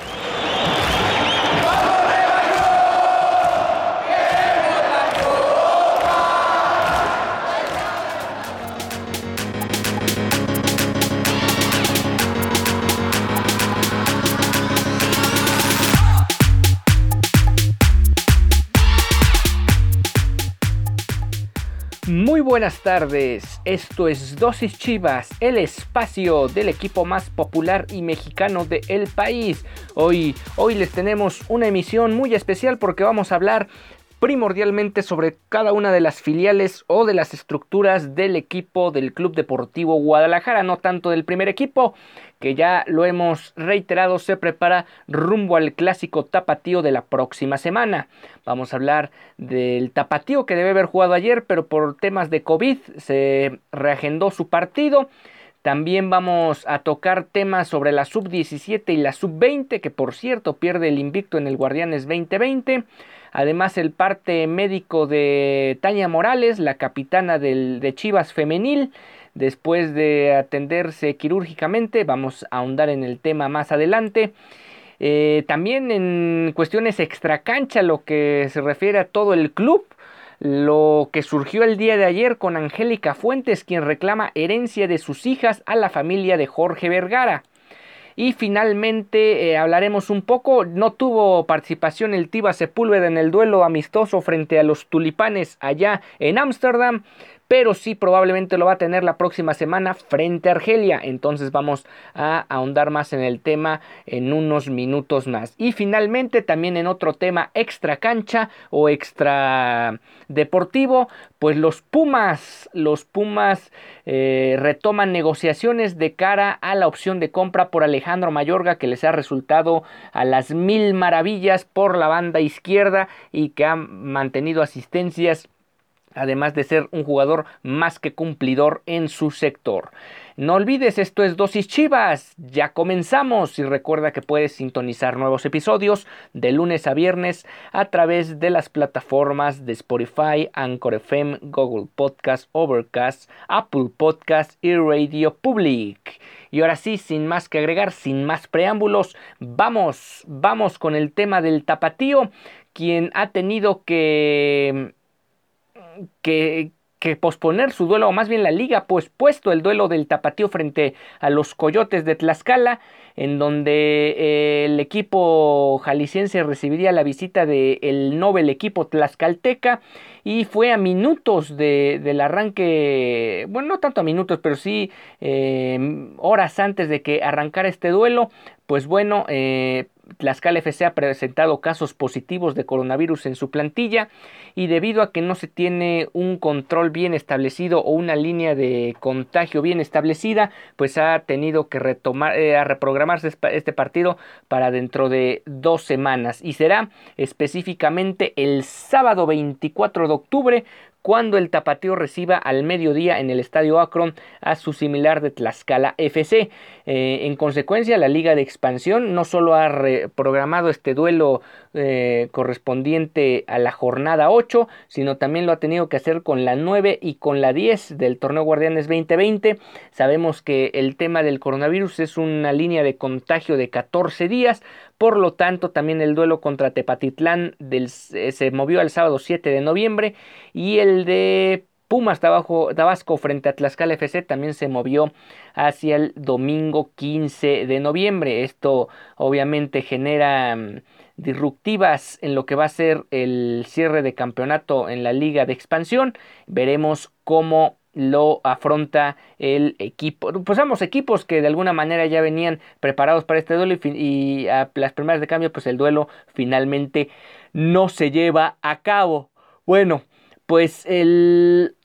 何? Buenas tardes, esto es Dosis Chivas, el espacio del equipo más popular y mexicano del el país. Hoy, hoy les tenemos una emisión muy especial porque vamos a hablar primordialmente sobre cada una de las filiales o de las estructuras del equipo del Club Deportivo Guadalajara, no tanto del primer equipo, que ya lo hemos reiterado, se prepara rumbo al clásico tapatío de la próxima semana. Vamos a hablar del tapatío que debe haber jugado ayer, pero por temas de COVID se reagendó su partido. También vamos a tocar temas sobre la sub-17 y la sub-20, que por cierto pierde el invicto en el Guardianes 2020. Además, el parte médico de Tania Morales, la capitana del, de Chivas Femenil, después de atenderse quirúrgicamente, vamos a ahondar en el tema más adelante. Eh, también en cuestiones extracancha, lo que se refiere a todo el club, lo que surgió el día de ayer con Angélica Fuentes, quien reclama herencia de sus hijas a la familia de Jorge Vergara. Y finalmente eh, hablaremos un poco, no tuvo participación el Tiva Sepúlveda en el duelo amistoso frente a los tulipanes allá en Ámsterdam pero sí probablemente lo va a tener la próxima semana frente a Argelia. Entonces vamos a ahondar más en el tema en unos minutos más. Y finalmente también en otro tema extra cancha o extra deportivo, pues los Pumas, los Pumas eh, retoman negociaciones de cara a la opción de compra por Alejandro Mayorga que les ha resultado a las mil maravillas por la banda izquierda y que ha mantenido asistencias además de ser un jugador más que cumplidor en su sector. No olvides, esto es Dosis Chivas, ya comenzamos y recuerda que puedes sintonizar nuevos episodios de lunes a viernes a través de las plataformas de Spotify, Anchor FM, Google Podcast, Overcast, Apple Podcast y Radio Public. Y ahora sí, sin más que agregar, sin más preámbulos, vamos, vamos con el tema del tapatío, quien ha tenido que que, posponer su duelo, o más bien la liga, pues puesto el duelo del tapatío frente a los Coyotes de Tlaxcala, en donde eh, el equipo jalisciense recibiría la visita del el Nobel equipo tlaxcalteca y fue a minutos del arranque, bueno, no tanto a minutos, pero sí eh, horas antes de que arrancara este duelo, pues bueno, eh, Tlaxcala FC ha presentado casos positivos de coronavirus en su plantilla y debido a que no se tiene un control bien establecido o una línea de contagio bien establecida, pues ha tenido que retomar, eh, a reprogramarse este partido para dentro de dos semanas y será específicamente el sábado 24 de octubre cuando el Tapatío reciba al mediodía en el Estadio Akron a su similar de Tlaxcala FC. Eh, en consecuencia, la Liga de Expansión no solo ha reprogramado este duelo eh, correspondiente a la jornada 8, sino también lo ha tenido que hacer con la 9 y con la 10 del torneo Guardianes 2020. Sabemos que el tema del coronavirus es una línea de contagio de 14 días, por lo tanto, también el duelo contra Tepatitlán eh, se movió al sábado 7 de noviembre y el de Pumas Tabasco frente a Tlaxcala FC también se movió hacia el domingo 15 de noviembre. Esto obviamente genera mm, disruptivas en lo que va a ser el cierre de campeonato en la liga de expansión. Veremos cómo lo afronta el equipo. Pues ambos equipos que de alguna manera ya venían preparados para este duelo y, a las primeras de cambio, pues el duelo finalmente no se lleva a cabo. Bueno, pues el,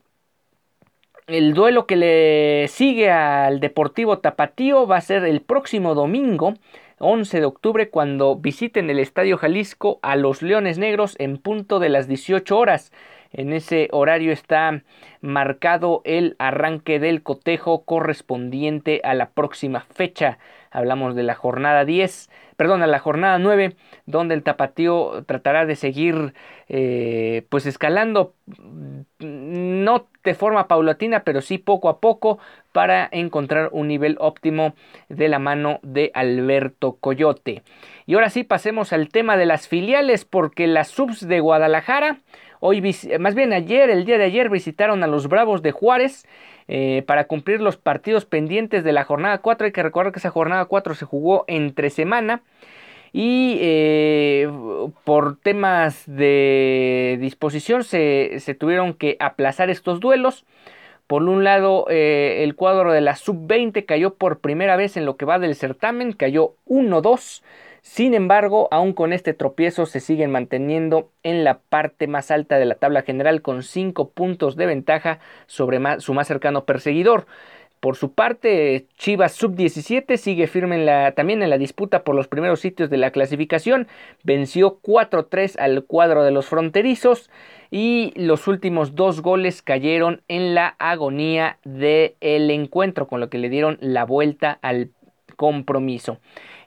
el duelo que le sigue al Deportivo Tapatío va a ser el próximo domingo 11 de octubre cuando visiten el Estadio Jalisco a los Leones Negros en punto de las 18 horas. En ese horario está marcado el arranque del cotejo correspondiente a la próxima fecha. Hablamos de la jornada 10, perdón, a la jornada 9, donde el tapatío tratará de seguir eh, pues escalando, no de forma paulatina, pero sí poco a poco para encontrar un nivel óptimo de la mano de Alberto Coyote. Y ahora sí pasemos al tema de las filiales, porque las subs de Guadalajara, hoy, más bien ayer, el día de ayer, visitaron a los Bravos de Juárez eh, para cumplir los partidos pendientes de la jornada 4. Hay que recordar que esa jornada 4 se jugó entre semana y eh, por temas de disposición se, tuvieron que aplazar estos duelos. Por un lado, eh, el cuadro de la sub-20 cayó por primera vez en lo que va del certamen, cayó 1-2. Sin embargo, aún con este tropiezo se siguen manteniendo en la parte más alta de la tabla general con 5 puntos de ventaja sobre su más cercano perseguidor. Por su parte, Chivas Sub-17 sigue firme también en la disputa por los primeros sitios de la clasificación. Venció 4-3 al cuadro de los fronterizos y los últimos dos goles cayeron en la agonía del encuentro, con lo que le dieron la vuelta al compromiso.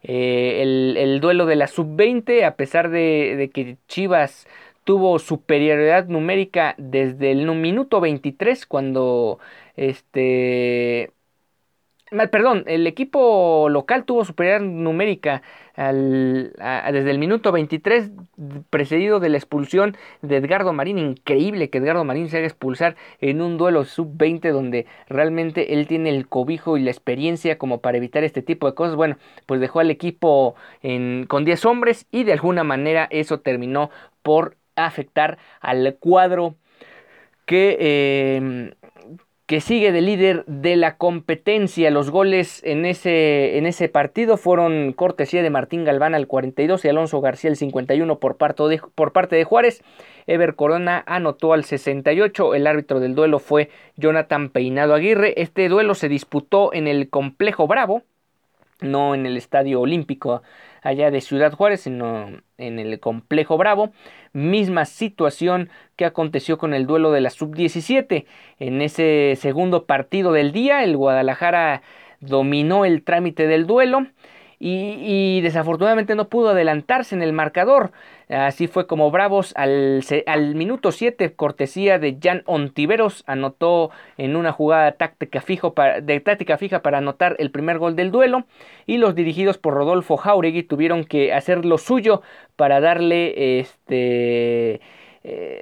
Eh, el, duelo de la sub-20, a pesar de, que Chivas tuvo superioridad numérica desde el minuto 23 cuando este perdón, el equipo local tuvo superioridad numérica desde el minuto 23, precedido de la expulsión de Edgardo Marín. Increíble que Edgardo Marín se haga expulsar en un duelo sub-20 donde realmente él tiene el cobijo y la experiencia como para evitar este tipo de cosas. Bueno, pues dejó al equipo con 10 hombres y de alguna manera eso terminó por afectar al cuadro que... Eh, que sigue de líder de la competencia. Los goles en ese, en ese partido fueron cortesía de Martín Galván al 42 y Alonso García al 51 por parte de, por parte de Juárez. Ever Corona anotó al 68. El árbitro del duelo fue Jonathan Peinado Aguirre. Este duelo se disputó en el Complejo Bravo, no en el Estadio Olímpico allá de Ciudad Juárez, sino en el Complejo Bravo. Misma situación que aconteció con el duelo de la sub-17. En ese segundo partido del día, el Guadalajara dominó el trámite del duelo y, desafortunadamente no pudo adelantarse en el marcador. Así fue como Bravos al, al minuto 7, cortesía de Jan Ontiveros, anotó en una jugada táctica de táctica fija para anotar el primer gol del duelo. Y los dirigidos por Rodolfo Jauregui tuvieron que hacer lo suyo para darle este. Eh,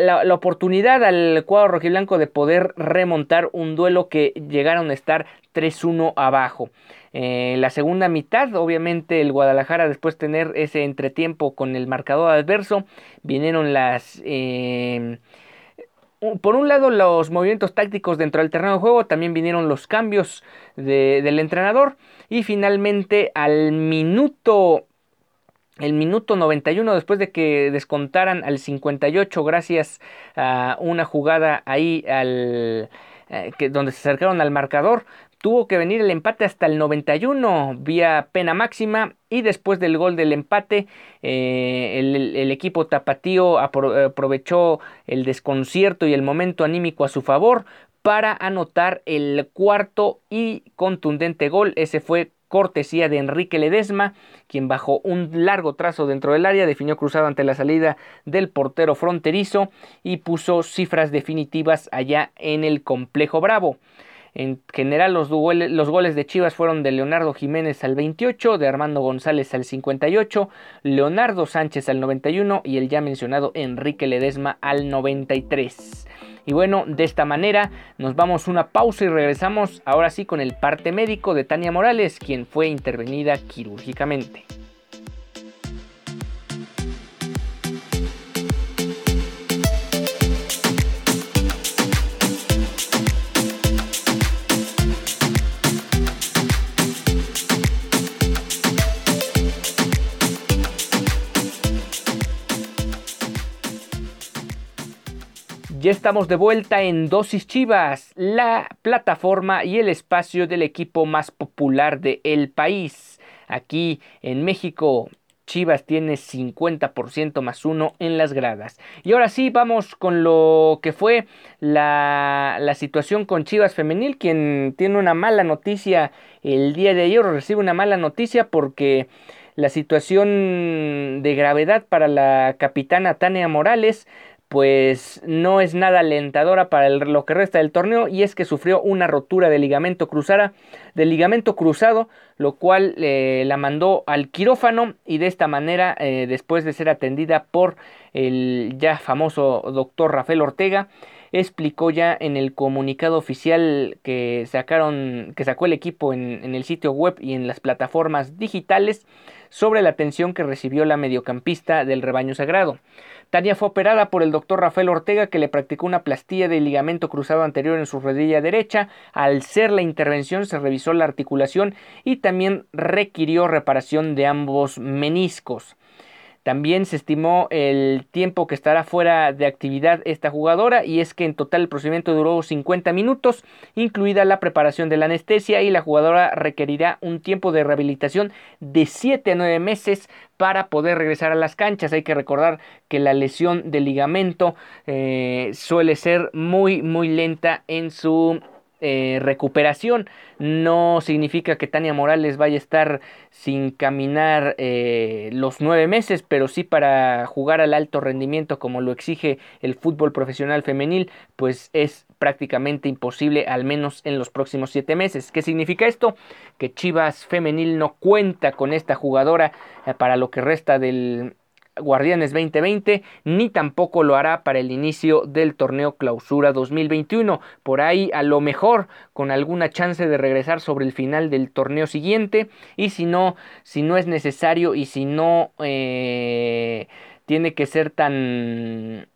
la, la, oportunidad al cuadro rojiblanco de poder remontar un duelo que llegaron a estar 3-1 abajo. En la segunda mitad, obviamente el Guadalajara después de tener ese entretiempo con el marcador adverso, vinieron las... Eh, por un lado los movimientos tácticos dentro del terreno de juego, también vinieron los cambios del entrenador y finalmente al minuto el minuto 91 después de que descontaran al 58 gracias a una jugada ahí al eh, que, donde se acercaron al marcador tuvo que venir el empate hasta el 91 vía pena máxima y después del gol del empate eh, el, equipo tapatío aprovechó el desconcierto y el momento anímico a su favor para anotar el cuarto y contundente gol. Ese fue cortesía de Enrique Ledesma, quien bajo un largo trazo dentro del área definió cruzado ante la salida del portero fronterizo y puso cifras definitivas allá en el complejo Bravo. En general los, los, goles de Chivas fueron de Leonardo Jiménez al 28, de Armando González al 58, Leonardo Sánchez al 91 y el ya mencionado Enrique Ledesma al 93. Y bueno, de esta manera nos vamos una pausa y regresamos ahora sí con el parte médico de Tania Morales, quien fue intervenida quirúrgicamente. Ya estamos de vuelta en Dosis Chivas, la plataforma y el espacio del equipo más popular del el país. aquí en México Chivas tiene 50% más uno en las gradas. Y ahora sí, vamos con lo que fue la, la, situación con Chivas Femenil, quien tiene una mala noticia el día de ayer, recibe una mala noticia porque la situación de gravedad para la capitana Tania Morales pues no es nada alentadora para lo que resta del torneo y es que sufrió una rotura de ligamento, cruzada, de ligamento cruzado, lo cual eh, la mandó al quirófano y de esta manera, eh, después de ser atendida por el ya famoso doctor Rafael Ortega, explicó ya en el comunicado oficial que sacaron, que sacó el equipo en, en el sitio web y en las plataformas digitales sobre la atención que recibió la mediocampista del rebaño sagrado. Tania fue operada por el doctor Rafael Ortega que le practicó una plastilla de ligamento cruzado anterior en su rodilla derecha. Al ser la intervención se revisó la articulación y también requirió reparación de ambos meniscos. También se estimó el tiempo que estará fuera de actividad esta jugadora y es que en total el procedimiento duró 50 minutos, incluida la preparación de la anestesia y la jugadora requerirá un tiempo de rehabilitación de 7 a 9 meses para poder regresar a las canchas. Hay que recordar que la lesión del ligamento eh, suele ser muy muy lenta en su eh, recuperación. No significa que Tania Morales vaya a estar sin caminar eh, los nueve meses, pero sí para jugar al alto rendimiento como lo exige el fútbol profesional femenil, pues es prácticamente imposible, al menos en los próximos siete meses. ¿Qué significa esto? Que Chivas femenil no cuenta con esta jugadora eh, para lo que resta del Guardianes 2020, ni tampoco lo hará para el inicio del torneo Clausura 2021. Por ahí a lo mejor con alguna chance de regresar sobre el final del torneo siguiente y si no, si no es necesario y si no eh, tiene que ser tan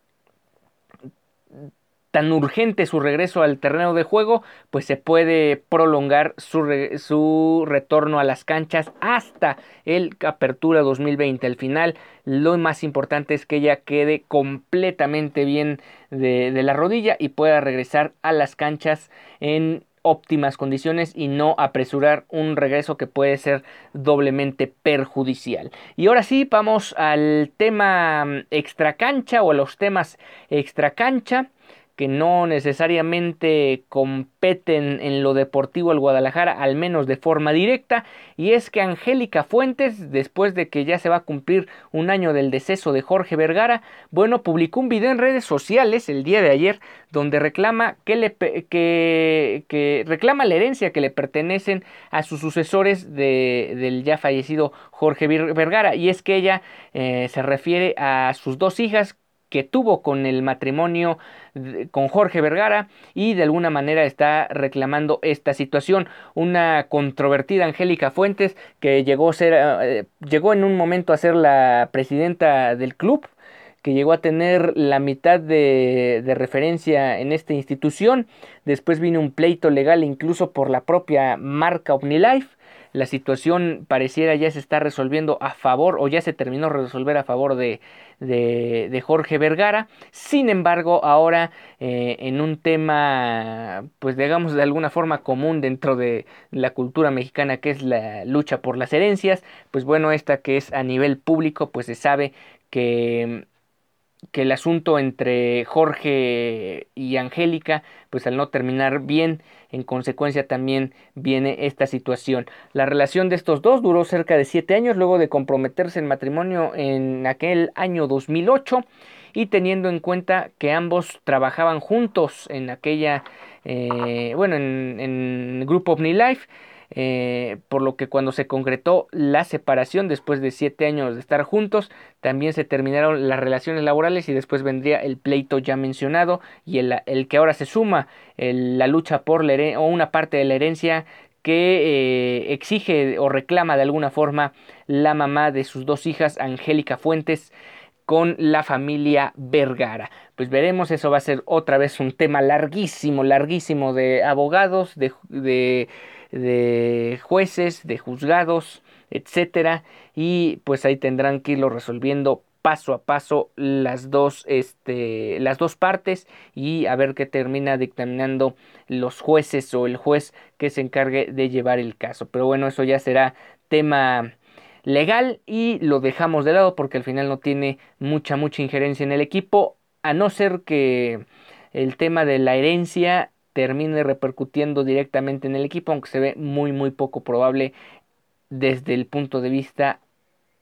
tan urgente su regreso al terreno de juego, pues se puede prolongar su, su, retorno a las canchas hasta el Apertura 2020. Al final, lo más importante es que ella quede completamente bien de, de la rodilla y pueda regresar a las canchas en óptimas condiciones y no apresurar un regreso que puede ser doblemente perjudicial. Y ahora sí, vamos al tema extra cancha o a los temas extra cancha que no necesariamente competen en lo deportivo al Guadalajara, al menos de forma directa, y es que Angélica Fuentes, después de que ya se va a cumplir un año del deceso de Jorge Vergara, bueno, publicó un video en redes sociales el día de ayer donde reclama que, le, que, reclama la herencia que le pertenecen a sus sucesores de, del ya fallecido Jorge Vergara, y es que ella eh, se refiere a sus dos hijas que tuvo con el matrimonio con Jorge Vergara y de alguna manera está reclamando esta situación. Una controvertida Angélica Fuentes que llegó, a ser, eh, llegó en un momento a ser la presidenta del club que llegó a tener la mitad de, de, referencia en esta institución. Después vino un pleito legal incluso por la propia marca OmniLife la situación pareciera ya se está resolviendo a favor o ya se terminó de resolver a favor de, de, Jorge Vergara. Sin embargo, ahora eh, en un tema, pues digamos de alguna forma común dentro de la cultura mexicana que es la lucha por las herencias, pues bueno, esta que es a nivel público, pues se sabe que que el asunto entre Jorge y Angélica, pues al no terminar bien, en consecuencia también viene esta situación. La relación de estos dos duró cerca de siete años luego de comprometerse en matrimonio en aquel año 2008 y teniendo en cuenta que ambos trabajaban juntos en aquella, eh, bueno, en, en Grupo OmniLife, eh, por lo que cuando se concretó la separación después de siete años de estar juntos, también se terminaron las relaciones laborales y después vendría el pleito ya mencionado y el, el que ahora se suma la lucha por la o una parte de la herencia que eh, exige o reclama de alguna forma la mamá de sus dos hijas, Angélica Fuentes, con la familia Vergara. Pues veremos, eso va a ser otra vez un tema larguísimo, larguísimo de abogados, de, de de jueces, de juzgados, etcétera, y pues ahí tendrán que irlo resolviendo paso a paso las dos, este, las dos partes y a ver qué termina dictaminando los jueces o el juez que se encargue de llevar el caso. Pero bueno, eso ya será tema legal y lo dejamos de lado porque al final no tiene mucha, mucha injerencia en el equipo, a no ser que el tema de la herencia termine repercutiendo directamente en el equipo, aunque se ve muy, muy poco probable desde el punto de vista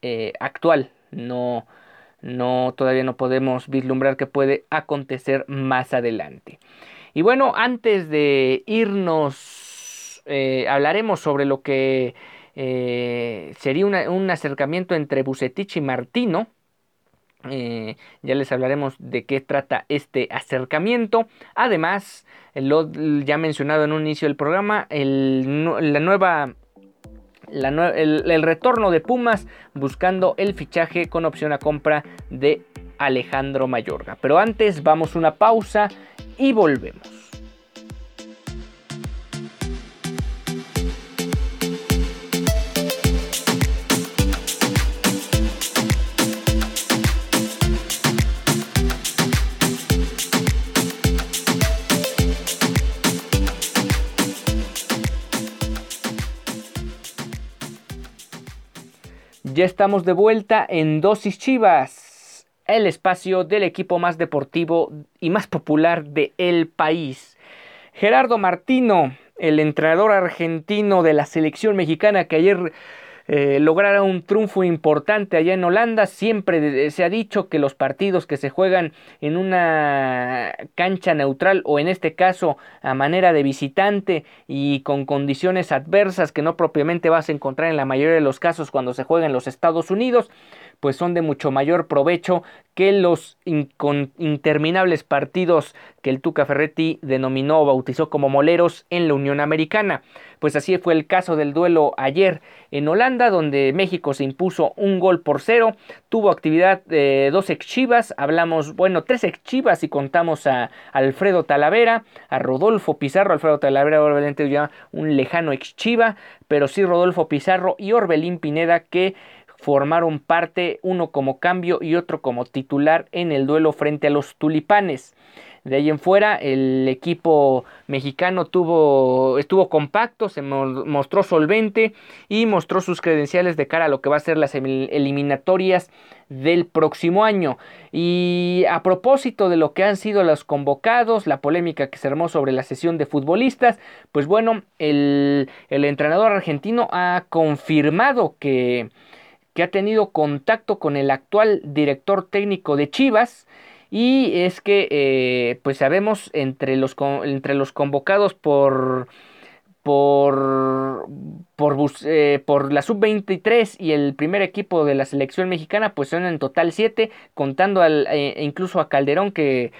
eh, actual. No, no, todavía no podemos vislumbrar que puede acontecer más adelante. Y bueno, antes de irnos, eh, hablaremos sobre lo que eh, sería un acercamiento entre Bucetich y Martino. Eh, ya les hablaremos de qué trata este acercamiento. Además, lo ya mencionado en un inicio del programa, el, la nueva el, retorno de Pumas buscando el fichaje con opción a compra de Alejandro Mayorga. Pero antes vamos una pausa y volvemos. Ya estamos de vuelta en Dosis Chivas, el espacio del equipo más deportivo y más popular de el país. Gerardo Martino, el entrenador argentino de la selección mexicana que ayer eh, un triunfo importante allá en Holanda. Siempre se ha dicho que los partidos que se juegan en una cancha neutral o en este caso a manera de visitante y con condiciones adversas que no propiamente vas a encontrar en la mayoría de los casos cuando se juega en los Estados Unidos, pues son de mucho mayor provecho que los interminables partidos que el Tuca Ferretti denominó o bautizó como moleros en la Unión Americana. Pues así fue el caso del duelo ayer en Holanda, donde México se impuso un gol por cero, tuvo actividad de dos ex chivas, hablamos, bueno, tres ex chivas y contamos a Alfredo Talavera, a Rodolfo Pizarro, Alfredo Talavera obviamente ya un lejano ex chiva, pero sí Rodolfo Pizarro y Orbelín Pineda que formaron parte, uno como cambio y otro como titular en el duelo frente a los tulipanes. De ahí en fuera, el equipo mexicano tuvo, estuvo compacto, se mostró solvente y mostró sus credenciales de cara a lo que va a ser las eliminatorias del próximo año. Y a propósito de lo que han sido los convocados, la polémica que se armó sobre la sesión de futbolistas, pues bueno, el, el entrenador argentino ha confirmado que que ha tenido contacto con el actual director técnico de Chivas. Y es que, eh, pues sabemos, entre los, entre los convocados por, por, por, eh, por la sub-23 y el primer equipo de la selección mexicana, pues son en total 7, contando al, eh, incluso a Calderón que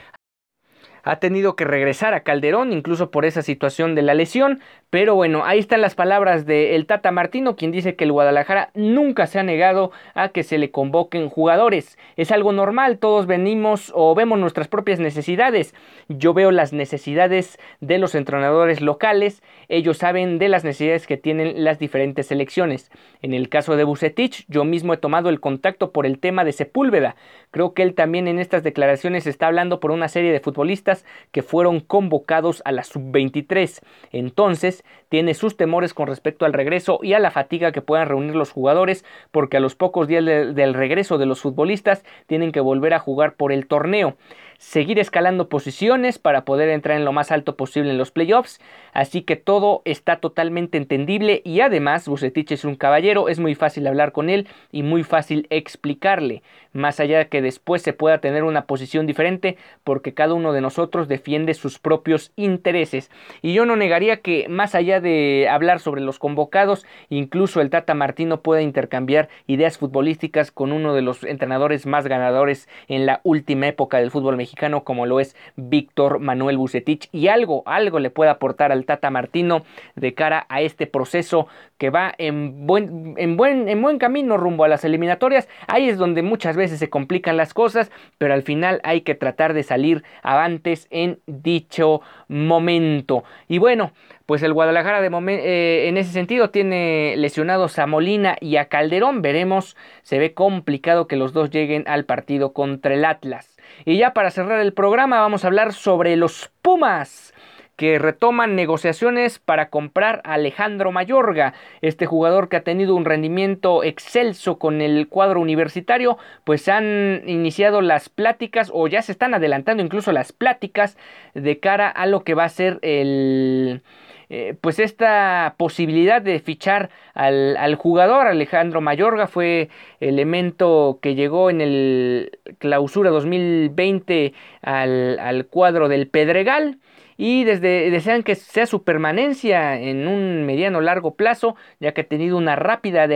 ha tenido que regresar a Calderón, incluso por esa situación de la lesión. Pero bueno, ahí están las palabras de Tata Martino, quien dice que el Guadalajara nunca se ha negado a que se le convoquen jugadores. Es algo normal, todos venimos o vemos nuestras propias necesidades. Yo veo las necesidades de los entrenadores locales, ellos saben de las necesidades que tienen las diferentes selecciones. En el caso de Bucetich, yo mismo he tomado el contacto por el tema de Sepúlveda. Creo que él también en estas declaraciones está hablando por una serie de futbolistas que fueron convocados a la sub-23. Entonces, tiene sus temores con respecto al regreso y a la fatiga que puedan reunir los jugadores, porque a los pocos días del regreso de los futbolistas tienen que volver a jugar por el torneo seguir escalando posiciones para poder entrar en lo más alto posible en los playoffs. Así que todo está totalmente entendible y además Bucetich es un caballero, es muy fácil hablar con él y muy fácil explicarle, más allá de que después se pueda tener una posición diferente porque cada uno de nosotros defiende sus propios intereses. Y yo no negaría que más allá de hablar sobre los convocados, incluso el Tata Martino pueda intercambiar ideas futbolísticas con uno de los entrenadores más ganadores en la última época del fútbol mexicano como lo es Víctor Manuel Bucetich y algo, algo le puede aportar al Tata Martino de cara a este proceso que va en buen, en buen, en buen camino rumbo a las eliminatorias. Ahí es donde muchas veces se complican las cosas, pero al final hay que tratar de salir avantes en dicho momento. Y bueno, pues el Guadalajara eh, en ese sentido tiene lesionados a Molina y a Calderón. Veremos, se ve complicado que los dos lleguen al partido contra el Atlas. Y ya para cerrar el programa vamos a hablar sobre los Pumas que retoman negociaciones para comprar a Alejandro Mayorga, este jugador que ha tenido un rendimiento excelso con el cuadro universitario, pues han iniciado las pláticas o ya se están adelantando incluso las pláticas de cara a lo que va a ser el eh, pues esta posibilidad de fichar al, jugador Alejandro Mayorga fue elemento que llegó en el clausura 2020 al, al cuadro del Pedregal y desde, desean que sea su permanencia en un mediano largo plazo, ya que ha tenido una rápida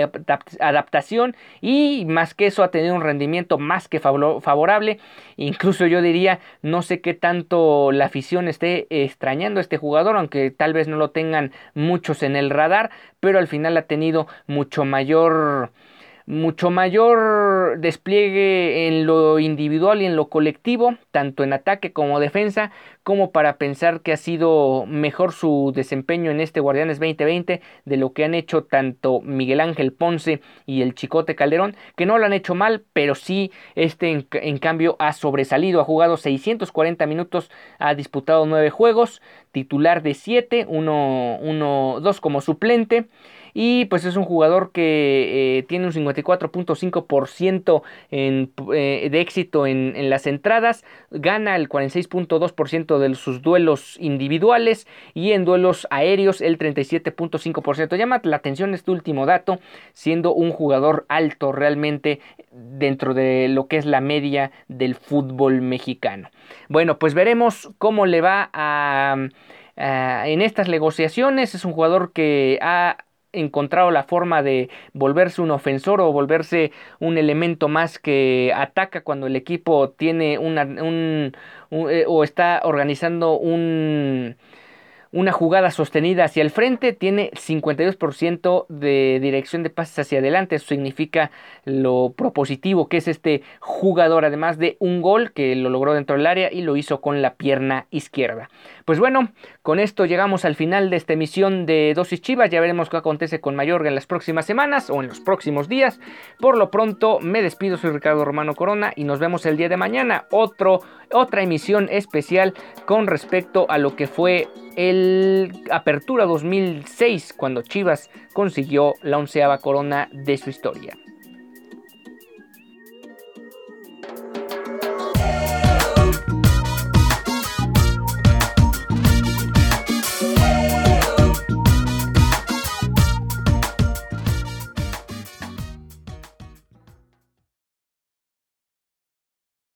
adaptación y más que eso ha tenido un rendimiento más que favorable. Incluso yo diría, no sé qué tanto la afición esté extrañando a este jugador, aunque tal vez no lo tengan muchos en el radar, pero al final ha tenido mucho mayor mucho mayor despliegue en lo individual y en lo colectivo, tanto en ataque como defensa, como para pensar que ha sido mejor su desempeño en este Guardianes 2020 de lo que han hecho tanto Miguel Ángel Ponce y el Chicote Calderón, que no lo han hecho mal, pero sí este en, cambio ha sobresalido, ha jugado 640 minutos, ha disputado 9 juegos, titular de 7, 1, 1, 2 como suplente y pues es un jugador que eh, tiene un 54.5% eh, de éxito en, en, las entradas, gana el 46.2% de sus duelos individuales y en duelos aéreos el 37.5%. Llama la atención este último dato, siendo un jugador alto realmente dentro de lo que es la media del fútbol mexicano. Bueno, pues veremos cómo le va a... en estas negociaciones es un jugador que ha encontrado la forma de volverse un ofensor o volverse un elemento más que ataca cuando el equipo tiene una, un, eh, o está organizando un una jugada sostenida hacia el frente, tiene 52% de dirección de pases hacia adelante, eso significa lo propositivo que es este jugador, además de un gol que lo logró dentro del área y lo hizo con la pierna izquierda. Pues bueno, con esto llegamos al final de esta emisión de Dosis Chivas, ya veremos qué acontece con Mayorga en las próximas semanas o en los próximos días. Por lo pronto me despido, soy Ricardo Romano Corona y nos vemos el día de mañana, otro, otra emisión especial con respecto a lo que fue el Apertura 2006, cuando Chivas consiguió la onceava corona de su historia.